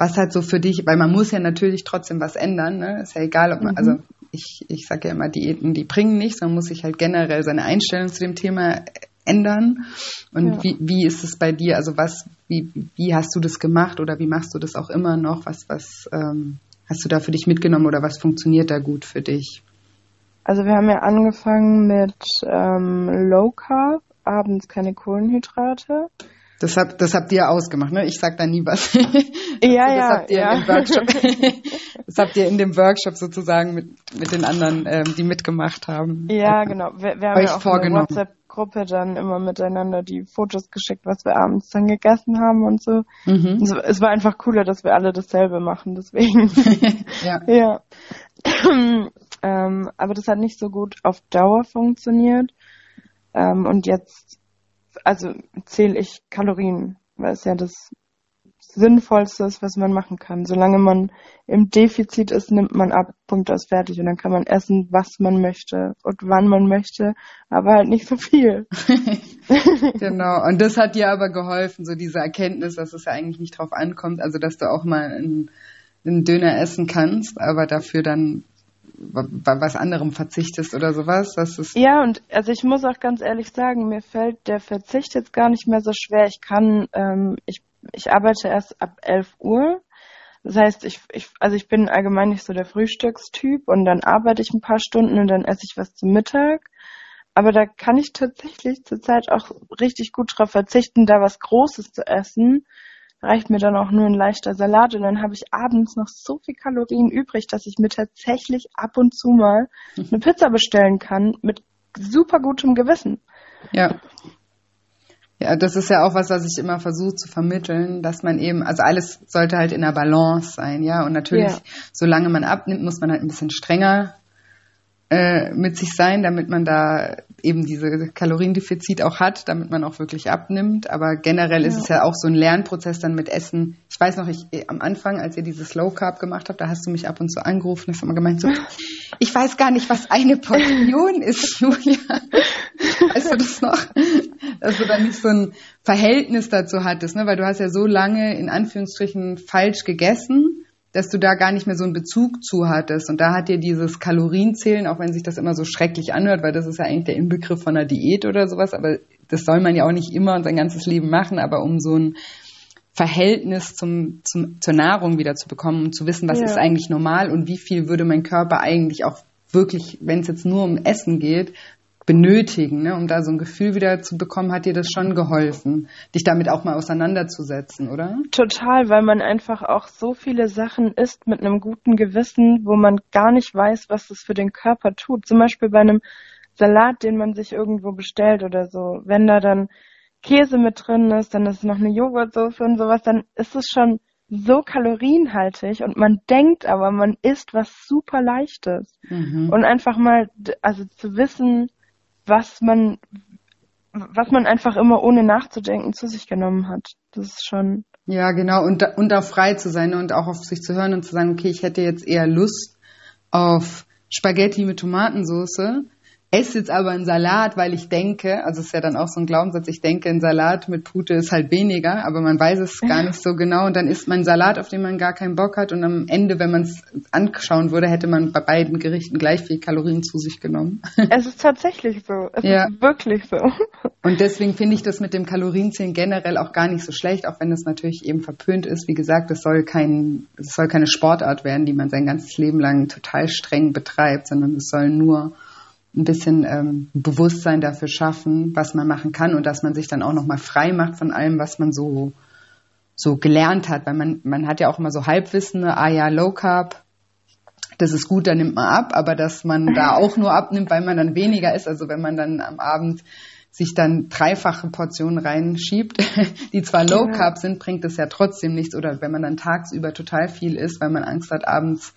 Speaker 1: was halt so für dich, weil man muss ja natürlich trotzdem was ändern, ne? Ist ja egal, ob man, mhm. also ich, ich sage ja immer, Diäten, die bringen nichts, man muss sich halt generell seine Einstellung zu dem Thema ändern. Und ja. wie, wie ist es bei dir? Also was, wie, wie hast du das gemacht oder wie machst du das auch immer noch? Was, was ähm, hast du da für dich mitgenommen oder was funktioniert da gut für dich?
Speaker 2: Also wir haben ja angefangen mit ähm, Low Carb, abends keine Kohlenhydrate.
Speaker 1: Das, hab, das habt ihr ausgemacht, ne? Ich sag da nie was.
Speaker 2: Ja,
Speaker 1: das
Speaker 2: ja.
Speaker 1: habt ihr
Speaker 2: ja.
Speaker 1: dem Workshop. das habt ihr in dem Workshop sozusagen mit, mit den anderen, ähm, die mitgemacht haben.
Speaker 2: Ja, genau. Wir, wir haben
Speaker 1: Euch
Speaker 2: ja auch
Speaker 1: vorgenommen.
Speaker 2: eine WhatsApp-Gruppe dann immer miteinander die Fotos geschickt, was wir abends dann gegessen haben und so.
Speaker 1: Mhm.
Speaker 2: Es, es war einfach cooler, dass wir alle dasselbe machen, deswegen.
Speaker 1: ja.
Speaker 2: ja. ähm, aber das hat nicht so gut auf Dauer funktioniert. Ähm, und jetzt, also zähle ich Kalorien, weil es ja das Sinnvollste ist, was man machen kann. Solange man im Defizit ist, nimmt man ab, Punkt aus fertig. Und dann kann man essen, was man möchte und wann man möchte, aber halt nicht so viel.
Speaker 1: genau. Und das hat dir aber geholfen, so diese Erkenntnis, dass es ja eigentlich nicht drauf ankommt, also dass du auch mal einen, einen Döner essen kannst, aber dafür dann bei was anderem verzichtest oder sowas. Das ist
Speaker 2: Ja, und also ich muss auch ganz ehrlich sagen, mir fällt der Verzicht jetzt gar nicht mehr so schwer. Ich kann, ähm, ich, ich arbeite erst ab 11 Uhr. Das heißt, ich, ich, also ich bin allgemein nicht so der Frühstückstyp und dann arbeite ich ein paar Stunden und dann esse ich was zum Mittag. Aber da kann ich tatsächlich zurzeit auch richtig gut drauf verzichten, da was Großes zu essen. Reicht mir dann auch nur ein leichter Salat und dann habe ich abends noch so viel Kalorien übrig, dass ich mir tatsächlich ab und zu mal eine Pizza bestellen kann mit super gutem Gewissen.
Speaker 1: Ja. Ja, das ist ja auch was, was ich immer versuche zu vermitteln, dass man eben, also alles sollte halt in der Balance sein, ja. Und natürlich,
Speaker 2: Ja.
Speaker 1: solange man abnimmt, muss man halt ein bisschen strenger äh, mit sich sein, damit man da eben diese Kaloriendefizit auch hat, damit man auch wirklich abnimmt. Aber generell ist
Speaker 2: Ja.
Speaker 1: es ja auch so ein Lernprozess dann mit Essen. Ich weiß noch, ich am Anfang, als ihr dieses Low Carb gemacht habt, da hast du mich ab und zu angerufen, hast immer gemeint so, ich weiß gar nicht, was eine Portion ist, Julia. Weißt du das noch? Dass du dann nicht so ein Verhältnis dazu hattest, ne? Weil du hast ja so lange in Anführungsstrichen falsch gegessen, dass du da gar nicht mehr so einen Bezug zu hattest. Und da hat dir dieses Kalorienzählen, auch wenn sich das immer so schrecklich anhört, weil das ist ja eigentlich der Inbegriff von einer Diät oder sowas, aber das soll man ja auch nicht immer und sein ganzes Leben machen, aber um so ein Verhältnis zum, zum, zur Nahrung wieder zu bekommen und zu wissen, was
Speaker 2: Ja.
Speaker 1: ist eigentlich normal und wie viel würde mein Körper eigentlich auch wirklich, wenn es jetzt nur um Essen geht, benötigen, ne? um da so ein Gefühl wieder zu bekommen, hat dir das schon geholfen, dich damit auch mal auseinanderzusetzen, oder?
Speaker 2: Total, weil man einfach auch so viele Sachen isst mit einem guten Gewissen, wo man gar nicht weiß, was das für den Körper tut. Zum Beispiel bei einem Salat, den man sich irgendwo bestellt oder so. Wenn da dann Käse mit drin ist, dann ist noch eine Joghurtsoße und sowas, dann ist es schon so kalorienhaltig und man denkt aber, man isst was super leichtes.
Speaker 1: Mhm.
Speaker 2: Und einfach mal, also zu wissen, was man, was man einfach immer ohne nachzudenken zu sich genommen hat. Das ist schon,
Speaker 1: Ja, genau. Und, da- und auch frei zu sein und auch auf sich zu hören und zu sagen, okay, ich hätte jetzt eher Lust auf Spaghetti mit Tomatensauce, esse jetzt aber einen Salat, weil ich denke, also es ist ja dann auch so ein Glaubenssatz, ich denke, ein Salat mit Pute ist halt weniger, aber man weiß es gar nicht so genau und dann isst man einen Salat, auf den man gar keinen Bock hat und am Ende, wenn man es anschauen würde, hätte man bei beiden Gerichten gleich viel Kalorien zu sich genommen.
Speaker 2: es ist tatsächlich so. Es
Speaker 1: Ja.
Speaker 2: ist wirklich so.
Speaker 1: Und deswegen finde ich das mit dem Kalorienzählen generell auch gar nicht so schlecht, auch wenn es natürlich eben verpönt ist. Wie gesagt, es soll kein, es soll keine Sportart werden, die man sein ganzes Leben lang total streng betreibt, sondern es soll nur ein bisschen ähm, Bewusstsein dafür schaffen, was man machen kann und dass man sich dann auch nochmal frei macht von allem, was man so so gelernt hat, weil man man hat ja auch immer so Halbwissen, ne? ah ja, Low Carb, das ist gut, dann nimmt man ab, aber dass man da auch nur abnimmt, weil man dann weniger ist, also wenn man dann am Abend sich dann dreifache Portionen reinschiebt, die zwar Low
Speaker 2: Ja.
Speaker 1: Carb sind, bringt es ja trotzdem nichts. Oder wenn man dann tagsüber total viel isst, weil man Angst hat, abends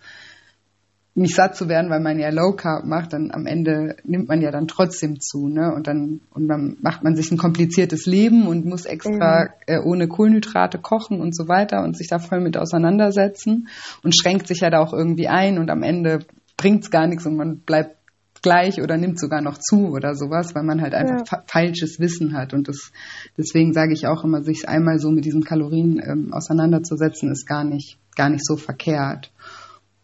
Speaker 1: nicht satt zu werden, weil man ja Low Carb macht, dann am Ende nimmt man ja dann trotzdem zu, ne? Und dann und dann macht man sich ein kompliziertes Leben und muss extra äh, ohne Kohlenhydrate kochen und so weiter und sich da voll mit auseinandersetzen und schränkt sich ja da auch irgendwie ein und am Ende bringt's gar nichts und man bleibt gleich oder nimmt sogar noch zu oder sowas, weil man halt einfach
Speaker 2: Ja.
Speaker 1: fa falsches Wissen hat und das deswegen sage ich auch immer, sich einmal so mit diesen Kalorien ähm, auseinanderzusetzen, ist gar nicht gar nicht so verkehrt.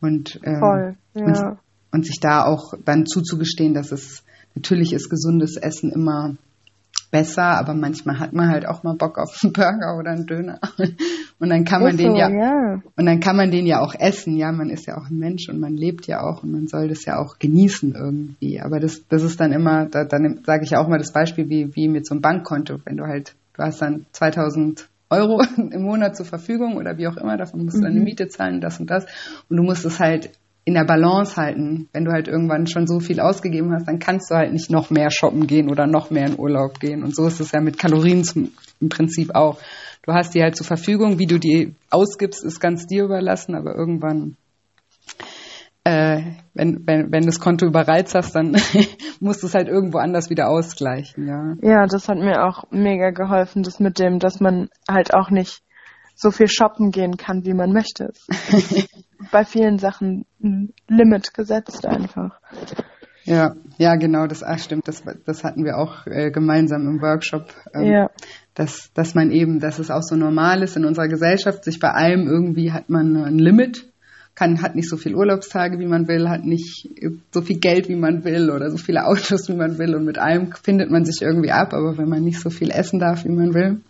Speaker 1: Und, ähm,
Speaker 2: Voll,
Speaker 1: und,
Speaker 2: ja.
Speaker 1: und sich da auch dann zuzugestehen, dass es natürlich ist gesundes Essen immer besser, aber manchmal hat man halt auch mal Bock auf einen Burger oder einen Döner. Und dann kann man
Speaker 2: Ist
Speaker 1: den
Speaker 2: so,
Speaker 1: ja,
Speaker 2: ja.
Speaker 1: und dann kann man den ja auch essen. Ja, man ist ja auch ein Mensch und man lebt ja auch und man soll das ja auch genießen irgendwie. Aber das, das ist dann immer, da, dann sage ich ja auch mal das Beispiel wie, wie mit so einem Bankkonto. Wenn du halt, du hast dann 2000 Euro im Monat zur Verfügung oder wie auch immer, davon musst du deine mhm. Miete zahlen, das und das. Und du musst es halt in der Balance halten. Wenn du halt irgendwann schon so viel ausgegeben hast, dann kannst du halt nicht noch mehr shoppen gehen oder noch mehr in Urlaub gehen. Und so ist es ja mit Kalorien zum, im Prinzip auch. Du hast die halt zur Verfügung, wie du die ausgibst, ist ganz dir überlassen, aber irgendwann äh, wenn, wenn, wenn das Konto überreizt hast, dann musst du es halt irgendwo anders wieder ausgleichen, ja.
Speaker 2: Ja, das hat mir auch mega geholfen, das mit dem, dass man halt auch nicht so viel shoppen gehen kann, wie man möchte. Bei vielen Sachen ein Limit gesetzt einfach.
Speaker 1: Ja, ja, genau, das ach, stimmt. Das, das hatten wir auch äh, gemeinsam im Workshop. Ähm, ja. Dass, dass man eben, dass es auch so normal ist in unserer Gesellschaft, sich bei allem irgendwie hat man ein Limit kann, hat nicht so viel Urlaubstage, wie man will, hat nicht so viel Geld, wie man will oder so viele Autos, wie man will und mit allem findet man sich irgendwie ab, aber wenn man nicht so viel essen darf, wie man will,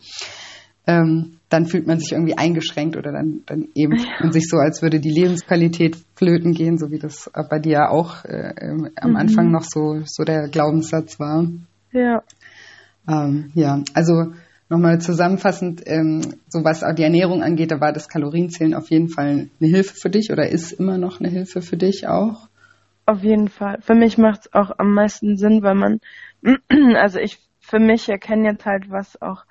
Speaker 1: ähm, dann fühlt man sich irgendwie eingeschränkt oder dann, dann eben ja. man sich so, als würde die Lebensqualität flöten gehen, so wie das bei dir ja auch äh, am mhm. Anfang noch so, so der Glaubenssatz war.
Speaker 2: Ja.
Speaker 1: Ähm, ja, also nochmal zusammenfassend, ähm, so was die Ernährung angeht, da war das Kalorienzählen auf jeden Fall eine Hilfe für dich oder ist immer noch eine Hilfe für dich auch?
Speaker 2: Auf jeden Fall. Für mich macht es auch am meisten Sinn, weil man, also ich für mich erkenne jetzt halt, was auch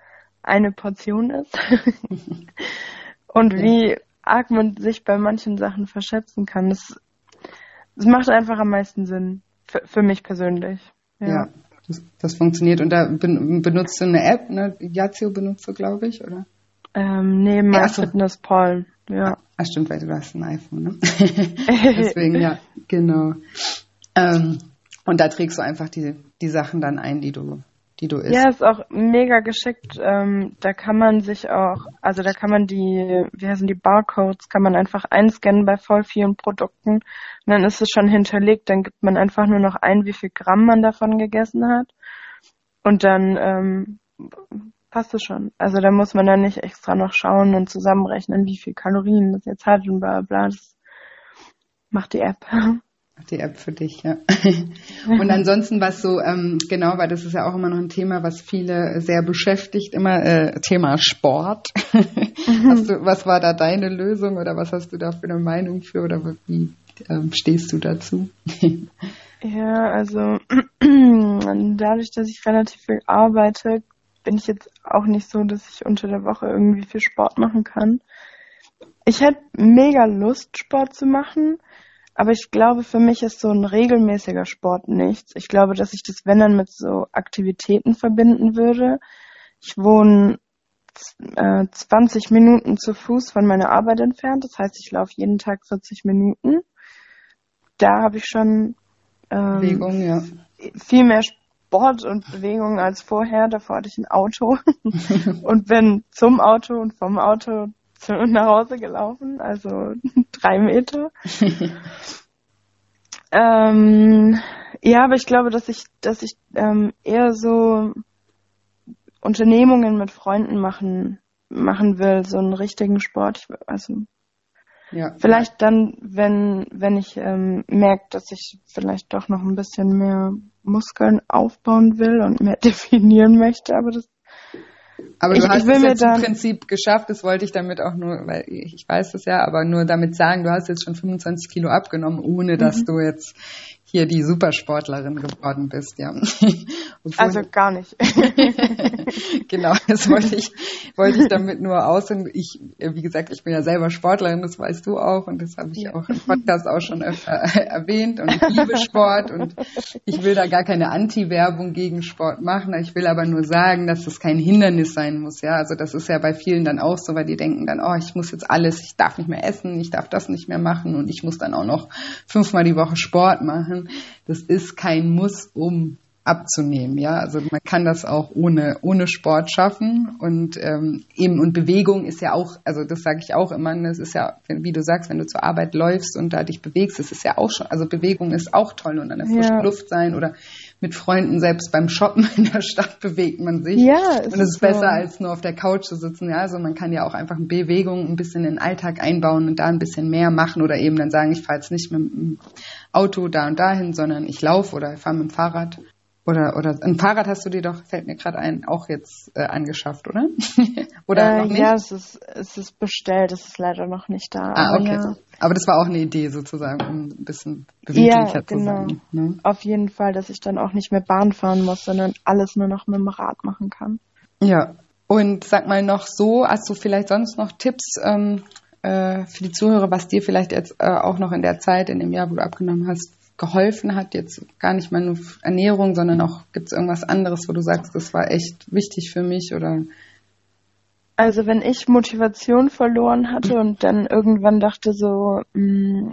Speaker 2: eine Portion ist und ja. wie arg man sich bei manchen Sachen verschätzen kann. Das, das macht einfach am meisten Sinn für, für mich persönlich.
Speaker 1: ja. ja das, das funktioniert. Und da benutzt du eine App, ne? Yazio benutzt du, glaube ich, oder?
Speaker 2: Ähm, nee, MyFitnessPal, ja. ja.
Speaker 1: Ah, stimmt, weil du hast ein iPhone, ne? Deswegen, ja, genau. Ähm, und da trägst du einfach die, die Sachen dann ein, die du die du isst.
Speaker 2: Ja, ist auch mega geschickt. Ähm, da kann man sich auch, also da kann man die, wie heißen die Barcodes, kann man einfach einscannen bei voll vielen Produkten. Und dann ist es schon hinterlegt. Dann gibt man einfach nur noch ein, wie viel Gramm man davon gegessen hat. Und dann ähm, passt es schon. Also da muss man dann nicht extra noch schauen und zusammenrechnen, wie viel Kalorien das jetzt hat und bla bla. Das macht die App.
Speaker 1: die App für dich, ja. Und ansonsten was so, ähm, genau, weil das ist ja auch immer noch ein Thema, was viele sehr beschäftigt, immer äh, Thema Sport. du, was war da deine Lösung oder was hast du da für eine Meinung für oder wie ähm, stehst du dazu?
Speaker 2: ja, also dadurch, dass ich relativ viel arbeite, bin ich jetzt auch nicht so, dass ich unter der Woche irgendwie viel Sport machen kann. Ich hätte mega Lust, Sport zu machen, aber ich glaube, für mich ist so ein regelmäßiger Sport nichts. Ich glaube, dass ich das, wenn dann, mit so Aktivitäten verbinden würde. Ich wohne äh, 20 Minuten zu Fuß von meiner Arbeit entfernt. Das heißt, ich laufe jeden Tag 40 Minuten. Da habe ich schon
Speaker 1: ähm, Bewegung, ja.
Speaker 2: viel mehr Sport und Bewegung als vorher. Davor hatte ich ein Auto und bin zum Auto und vom Auto nach Hause gelaufen, also drei Meter. ähm, ja, aber ich glaube, dass ich, dass ich ähm, eher so Unternehmungen mit Freunden machen machen will, so einen richtigen Sport. Ich, also ja. vielleicht dann, wenn wenn ich ähm, merke, dass ich vielleicht doch noch ein bisschen mehr Muskeln aufbauen will und mehr definieren möchte, aber das
Speaker 1: aber du ich, hast ich es jetzt im Prinzip geschafft, das wollte ich damit auch nur, weil ich weiß das ja, aber nur damit sagen, du hast jetzt schon 25 Kilo abgenommen, ohne dass mhm. du jetzt hier die Supersportlerin geworden bist, ja.
Speaker 2: also gar nicht.
Speaker 1: genau, das wollte ich, wollte ich damit nur aus. Und ich, wie gesagt, ich bin ja selber Sportlerin, das weißt du auch und das habe ich ja. auch im Podcast auch schon öfter erwähnt und ich liebe Sport und ich will da gar keine Anti-Werbung gegen Sport machen. Ich will aber nur sagen, dass das kein Hindernis sein muss, ja. Also das ist ja bei vielen dann auch so, weil die denken dann, oh, ich muss jetzt alles, ich darf nicht mehr essen, ich darf das nicht mehr machen und ich muss dann auch noch fünfmal die Woche Sport machen machen. Das ist kein Muss, um abzunehmen. Ja, also man kann das auch ohne ohne Sport schaffen und ähm, eben und Bewegung ist ja auch, also das sage ich auch immer. Das ist ja, wie du sagst, wenn du zur Arbeit läufst und da dich bewegst, das ist ja auch schon, also Bewegung ist auch toll und an der frischen ja. Luft sein oder mit Freunden selbst beim Shoppen in der Stadt bewegt man sich.
Speaker 2: Ja,
Speaker 1: und es ist so. besser als nur auf der Couch zu sitzen. Ja, also man kann ja auch einfach Bewegung ein bisschen in den Alltag einbauen und da ein bisschen mehr machen oder eben dann sagen, ich fahre jetzt nicht mit dem Auto da und dahin, sondern ich laufe oder fahre mit dem Fahrrad Oder, oder ein Fahrrad hast du dir doch, fällt mir gerade ein, auch jetzt äh, angeschafft, oder? oder
Speaker 2: äh, noch nicht? Ja, es ist, es ist bestellt, es ist leider noch nicht da.
Speaker 1: Ah, okay. Ja. Aber das war auch eine Idee sozusagen, um ein bisschen beweglicher ja, genau. zu sein.
Speaker 2: Ne? Auf jeden Fall, dass ich dann auch nicht mehr Bahn fahren muss, sondern alles nur noch mit dem Rad machen kann.
Speaker 1: Ja. Und sag mal noch so, hast du vielleicht sonst noch Tipps ähm, äh, für die Zuhörer, was dir vielleicht jetzt äh, auch noch in der Zeit, in dem Jahr, wo du abgenommen hast, geholfen hat? Jetzt gar nicht mal nur Ernährung, sondern auch gibt es irgendwas anderes, wo du sagst, das war echt wichtig für mich oder?
Speaker 2: Also wenn ich Motivation verloren hatte und dann irgendwann dachte so, mh, hm,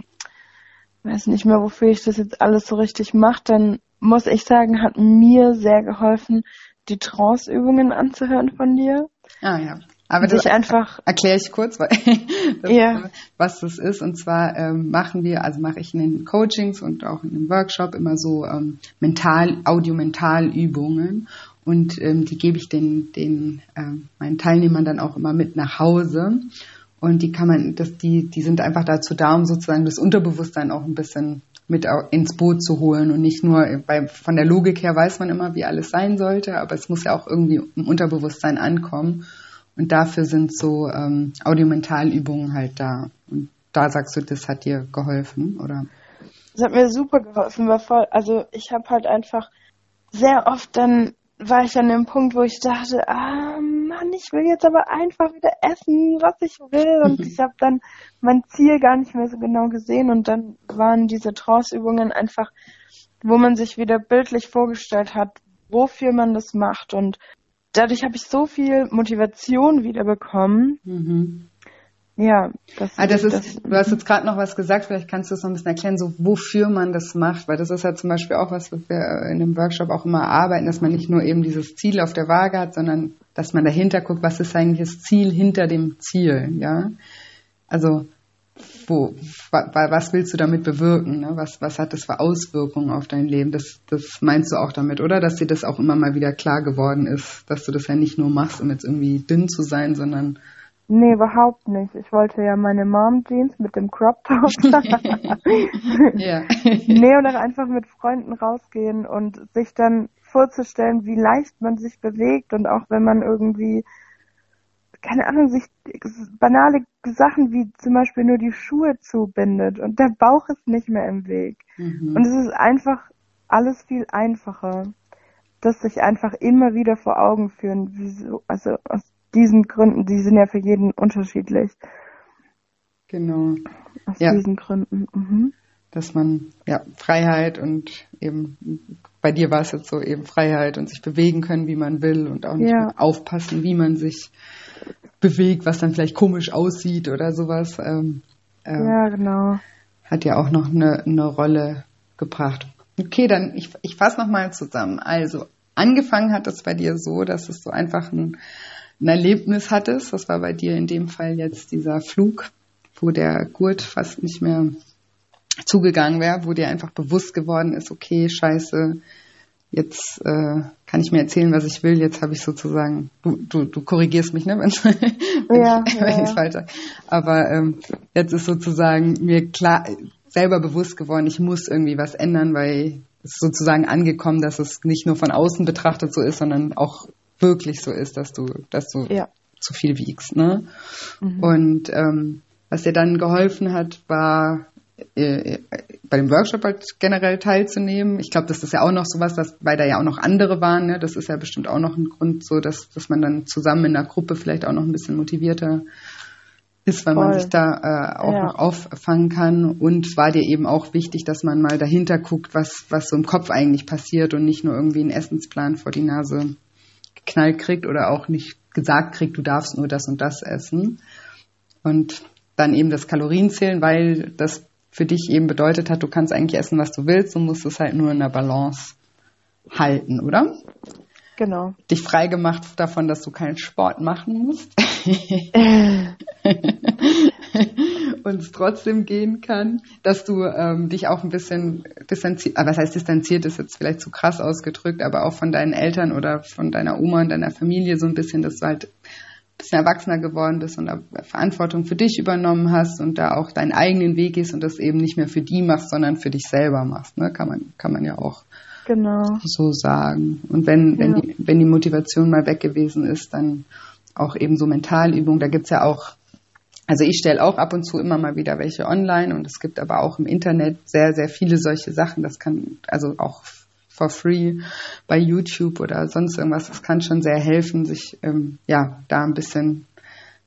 Speaker 2: weiß nicht mehr, wofür ich das jetzt alles so richtig mache, dann muss ich sagen, hat mir sehr geholfen, die Trance-Übungen anzuhören von dir.
Speaker 1: Ah ja. Aber das einfach erkläre ich kurz, weil das, yeah. Was das ist. Und zwar ähm, machen wir, also mache ich in den Coachings und auch in dem Workshop immer so ähm, mental, Audio-Mental-Übungen. Und ähm, die gebe ich den, den ähm, meinen Teilnehmern dann auch immer mit nach Hause. Und die kann man, das, die, die sind einfach dazu da, um sozusagen das Unterbewusstsein auch ein bisschen mit ins Boot zu holen und nicht nur bei, von der Logik her weiß man immer, wie alles sein sollte, aber es muss ja auch irgendwie im Unterbewusstsein ankommen. Und dafür sind so ähm, Audiomentalübungen halt da. Und da sagst du, das hat dir geholfen, oder?
Speaker 2: Das hat mir super geholfen, weil voll, also ich habe halt einfach sehr oft dann war ich an dem Punkt, wo ich dachte, ah Mann, ich will jetzt aber einfach wieder essen, was ich will. Und ich habe dann mein Ziel gar nicht mehr so genau gesehen. Und dann waren diese Trance-Übungen einfach, wo man sich wieder bildlich vorgestellt hat, wofür man das macht. Und dadurch habe ich so viel Motivation wieder bekommen. Mhm. Ja,
Speaker 1: das, ah, das ist, das, du hast jetzt gerade noch was gesagt, vielleicht kannst du es noch ein bisschen erklären, so wofür man das macht, weil das ist ja zum Beispiel auch was, was wir in dem Workshop auch immer arbeiten, dass man nicht nur eben dieses Ziel auf der Waage hat, sondern dass man dahinter guckt, was ist eigentlich das Ziel hinter dem Ziel, ja? Also wo, was willst du damit bewirken? Ne? Was, was hat das für Auswirkungen auf dein Leben? Das, das meinst du auch damit, oder? Dass dir das auch immer mal wieder klar geworden ist, dass du das ja nicht nur machst, um jetzt irgendwie dünn zu sein, sondern
Speaker 2: Nee, überhaupt nicht. Ich wollte ja meine Mom-Jeans mit dem Crop Top. ja. nee, und auch einfach mit Freunden rausgehen und sich dann vorzustellen, wie leicht man sich bewegt und auch wenn man irgendwie keine Ahnung, sich banale Sachen wie zum Beispiel nur die Schuhe zubindet und der Bauch ist nicht mehr im Weg. Mhm. Und es ist einfach alles viel einfacher, das sich einfach immer wieder vor Augen führen, wieso, also aus diesen Gründen, die sind ja für jeden unterschiedlich.
Speaker 1: Genau.
Speaker 2: Aus ja. diesen Gründen. Mhm.
Speaker 1: Dass man, ja, Freiheit und eben, bei dir war es jetzt so eben Freiheit und sich bewegen können, wie man will und auch nicht ja. aufpassen, wie man sich bewegt, was dann vielleicht komisch aussieht oder sowas. Ähm,
Speaker 2: ähm, ja, genau.
Speaker 1: Hat ja auch noch eine, eine Rolle gebracht. Okay, dann ich, ich fasse nochmal zusammen. Also angefangen hat es bei dir so, dass es so einfach ein, ein Erlebnis hattest. Das war bei dir in dem Fall jetzt dieser Flug, wo der Gurt fast nicht mehr zugegangen wäre, wo dir einfach bewusst geworden ist, okay, scheiße, jetzt äh, kann ich mir erzählen, was ich will, jetzt habe ich sozusagen, du, du, du korrigierst mich, ne, wenn ja, ich es ja. falsch sage. Aber ähm, jetzt ist sozusagen mir klar selber bewusst geworden, ich muss irgendwie was ändern, weil es ist sozusagen angekommen, dass es nicht nur von außen betrachtet so ist, sondern auch wirklich so ist, dass du, dass du ja. zu viel wiegst. Ne? Mhm. Und ähm, was dir dann geholfen hat, war äh, bei dem Workshop halt generell teilzunehmen. Ich glaube, das ist ja auch noch sowas, dass, weil da ja auch noch andere waren, ne? das ist ja bestimmt auch noch ein Grund, so dass, dass man dann zusammen in der Gruppe vielleicht auch noch ein bisschen motivierter ist, weil Voll. man sich da äh, auch ja. noch auffangen kann. Und war dir eben auch wichtig, dass man mal dahinter guckt, was, was so im Kopf eigentlich passiert und nicht nur irgendwie einen Essensplan vor die Nase geknallt kriegt oder auch nicht gesagt kriegt, du darfst nur das und das essen. Und dann eben das Kalorienzählen, weil das für dich eben bedeutet hat, du kannst eigentlich essen, was du willst, und musst es halt nur in der Balance halten, oder?
Speaker 2: Genau.
Speaker 1: Dich frei gemacht davon, dass du keinen Sport machen musst. und es trotzdem gehen kann, dass du ähm, dich auch ein bisschen distanziert, was heißt distanziert, ist jetzt vielleicht zu krass ausgedrückt, aber auch von deinen Eltern oder von deiner Oma und deiner Familie so ein bisschen, dass du halt bisschen erwachsener geworden bist und Verantwortung für dich übernommen hast und da auch deinen eigenen Weg gehst und das eben nicht mehr für die machst, sondern für dich selber machst. Ne? Kann man, kann man ja auch
Speaker 2: genau.
Speaker 1: so sagen. Und wenn, wenn, ja. die, wenn die Motivation mal weg gewesen ist, dann auch eben so Mentalübungen. Da gibt's ja auch, also ich stelle auch ab und zu immer mal wieder welche online und es gibt aber auch im Internet sehr, sehr viele solche Sachen. Das kann also auch for free bei YouTube oder sonst irgendwas. Das kann schon sehr helfen, sich ähm, ja da ein bisschen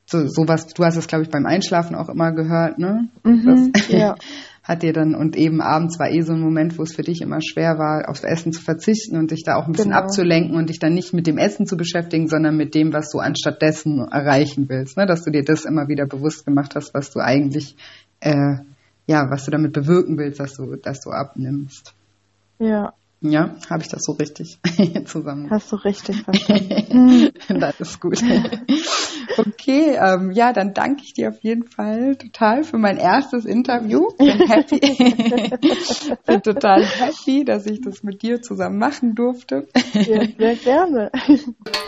Speaker 1: so sowas. Du hast es glaube ich beim Einschlafen auch immer gehört, ne?
Speaker 2: Mhm, das, ja.
Speaker 1: hat dir dann und eben abends war eh so ein Moment, wo es für dich immer schwer war, aufs Essen zu verzichten und dich da auch ein bisschen genau. abzulenken und dich dann nicht mit dem Essen zu beschäftigen, sondern mit dem, was du anstattdessen erreichen willst, ne? dass du dir das immer wieder bewusst gemacht hast, was du eigentlich äh, ja, was du damit bewirken willst, dass du, dass du abnimmst.
Speaker 2: Ja,
Speaker 1: ja, habe ich das so richtig zusammen?
Speaker 2: Hast du richtig verstanden.
Speaker 1: das ist gut. Okay, ähm, ja, dann danke ich dir auf jeden Fall total für mein erstes Interview. Bin happy. Bin total happy, dass ich das mit dir zusammen machen durfte.
Speaker 2: Ja, sehr gerne.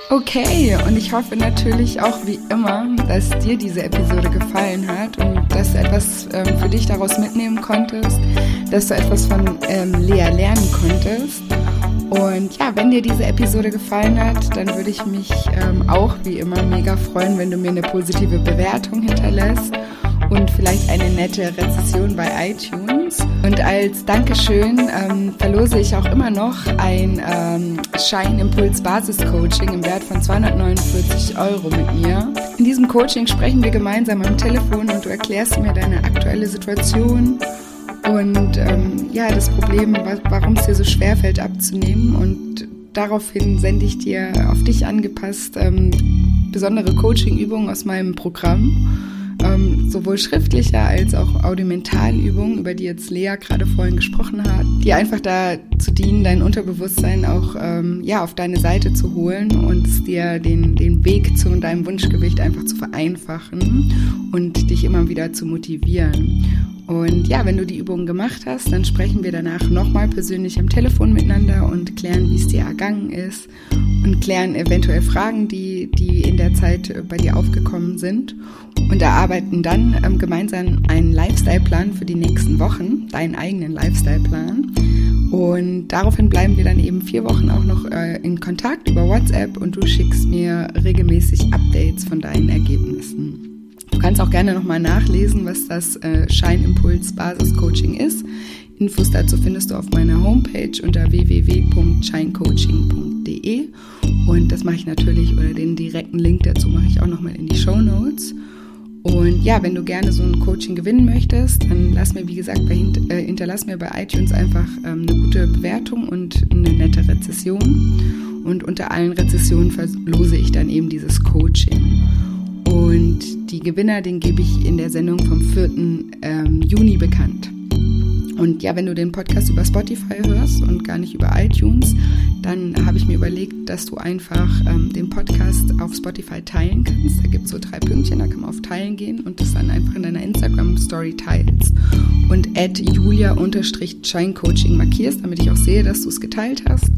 Speaker 1: Okay, und ich hoffe natürlich auch wie immer, dass dir diese Episode gefallen hat und dass du etwas ähm, für dich daraus mitnehmen konntest, dass du etwas von ähm, Lea lernen konntest. Und ja, wenn dir diese Episode gefallen hat, dann würde ich mich ähm, auch wie immer mega freuen, wenn du mir eine positive Bewertung hinterlässt und vielleicht eine nette Rezession bei iTunes. Und als Dankeschön ähm, verlose ich auch immer noch ein ähm, Shine-Impuls Basis-Coaching im Wert von 249 Euro mit mir. In diesem Coaching sprechen wir gemeinsam am Telefon und du erklärst mir deine aktuelle Situation und ähm, ja, das Problem, warum es dir so schwer fällt abzunehmen und daraufhin sende ich dir auf dich angepasst ähm, besondere Coaching-Übungen aus meinem Programm ähm, sowohl schriftliche als auch Audimentalübungen, über die jetzt Lea gerade vorhin gesprochen hat, die einfach dazu dienen, dein Unterbewusstsein auch ähm, ja, auf deine Seite zu holen und dir den, den Weg zu deinem Wunschgewicht einfach zu vereinfachen und dich immer wieder zu motivieren. Und ja, wenn du die Übungen gemacht hast, dann sprechen wir danach nochmal persönlich am Telefon miteinander und klären, wie es dir ergangen ist und klären eventuell Fragen, die, die in der Zeit bei dir aufgekommen sind und erarbeiten dann ähm, gemeinsam einen Lifestyle-Plan für die nächsten Wochen, deinen eigenen Lifestyle-Plan. Und daraufhin bleiben wir dann eben vier Wochen auch noch äh, in Kontakt über WhatsApp und du schickst mir regelmäßig Updates von deinen Ergebnissen. Du kannst auch gerne nochmal nachlesen, was das äh, Scheinimpuls Basis Coaching ist. Infos dazu findest du auf meiner Homepage unter www.scheincoaching.de und das mache ich natürlich oder den direkten Link dazu mache ich auch nochmal in die Show Notes. Und ja, wenn du gerne so ein Coaching gewinnen möchtest, dann lass mir, wie gesagt, bei, äh, hinterlass mir bei iTunes einfach ähm, eine gute Bewertung und eine nette Rezession. Und unter allen Rezessionen verlose ich dann eben dieses Coaching. Und die Gewinner, den gebe ich in der Sendung vom 4. Ähm, Juni bekannt. Und ja, wenn du den Podcast über Spotify hörst und gar nicht über iTunes, dann habe ich mir überlegt, dass du einfach ähm, den Podcast auf Spotify teilen kannst. Da gibt es so drei Pünktchen, da kann man auf Teilen gehen und das dann einfach in deiner Instagram-Story teilst. Und add julia-scheincoaching markierst, damit ich auch sehe, dass du es geteilt hast.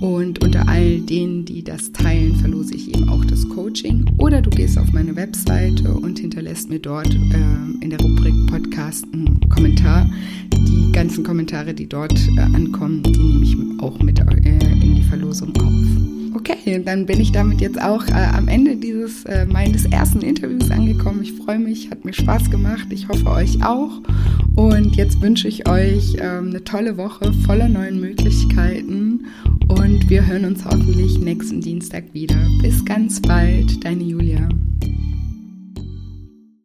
Speaker 1: Und unter all denen, die das teilen, verlose ich eben auch das Coaching. Oder du gehst auf meine Webseite und hinterlässt mir dort äh, in der Rubrik Podcast einen Kommentar. Die ganzen Kommentare, die dort äh, ankommen, die nehme ich auch mit äh, in die Verlosung auf. Okay, dann bin ich damit jetzt auch äh, am Ende dieses äh, meines ersten Interviews angekommen. Ich freue mich, hat mir Spaß gemacht. Ich hoffe euch auch. Und jetzt wünsche ich euch ähm, eine tolle Woche voller neuen Möglichkeiten und wir hören uns hoffentlich nächsten Dienstag wieder. Bis ganz bald, deine Julia.